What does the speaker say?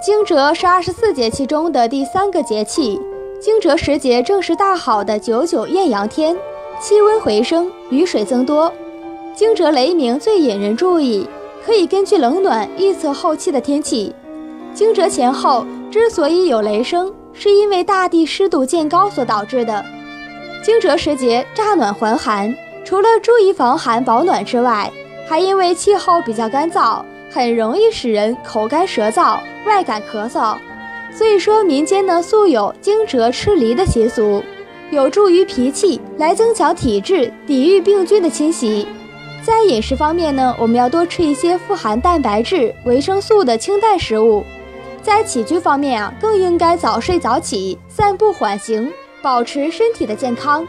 惊蛰是二十四节气中的第三个节气，惊蛰时节正是大好的九九艳阳天，气温回升，雨水增多。惊蛰雷鸣最引人注意，可以根据冷暖预测后期的天气。惊蛰前后之所以有雷声，是因为大地湿度渐高所导致的。惊蛰时节乍暖还寒，除了注意防寒保暖之外，还因为气候比较干燥。很容易使人口干舌燥、外感咳嗽，所以说民间呢素有惊蛰吃梨的习俗，有助于脾气来增强体质，抵御病菌的侵袭。在饮食方面呢，我们要多吃一些富含蛋白质、维生素的清淡食物。在起居方面啊，更应该早睡早起、散步缓行，保持身体的健康。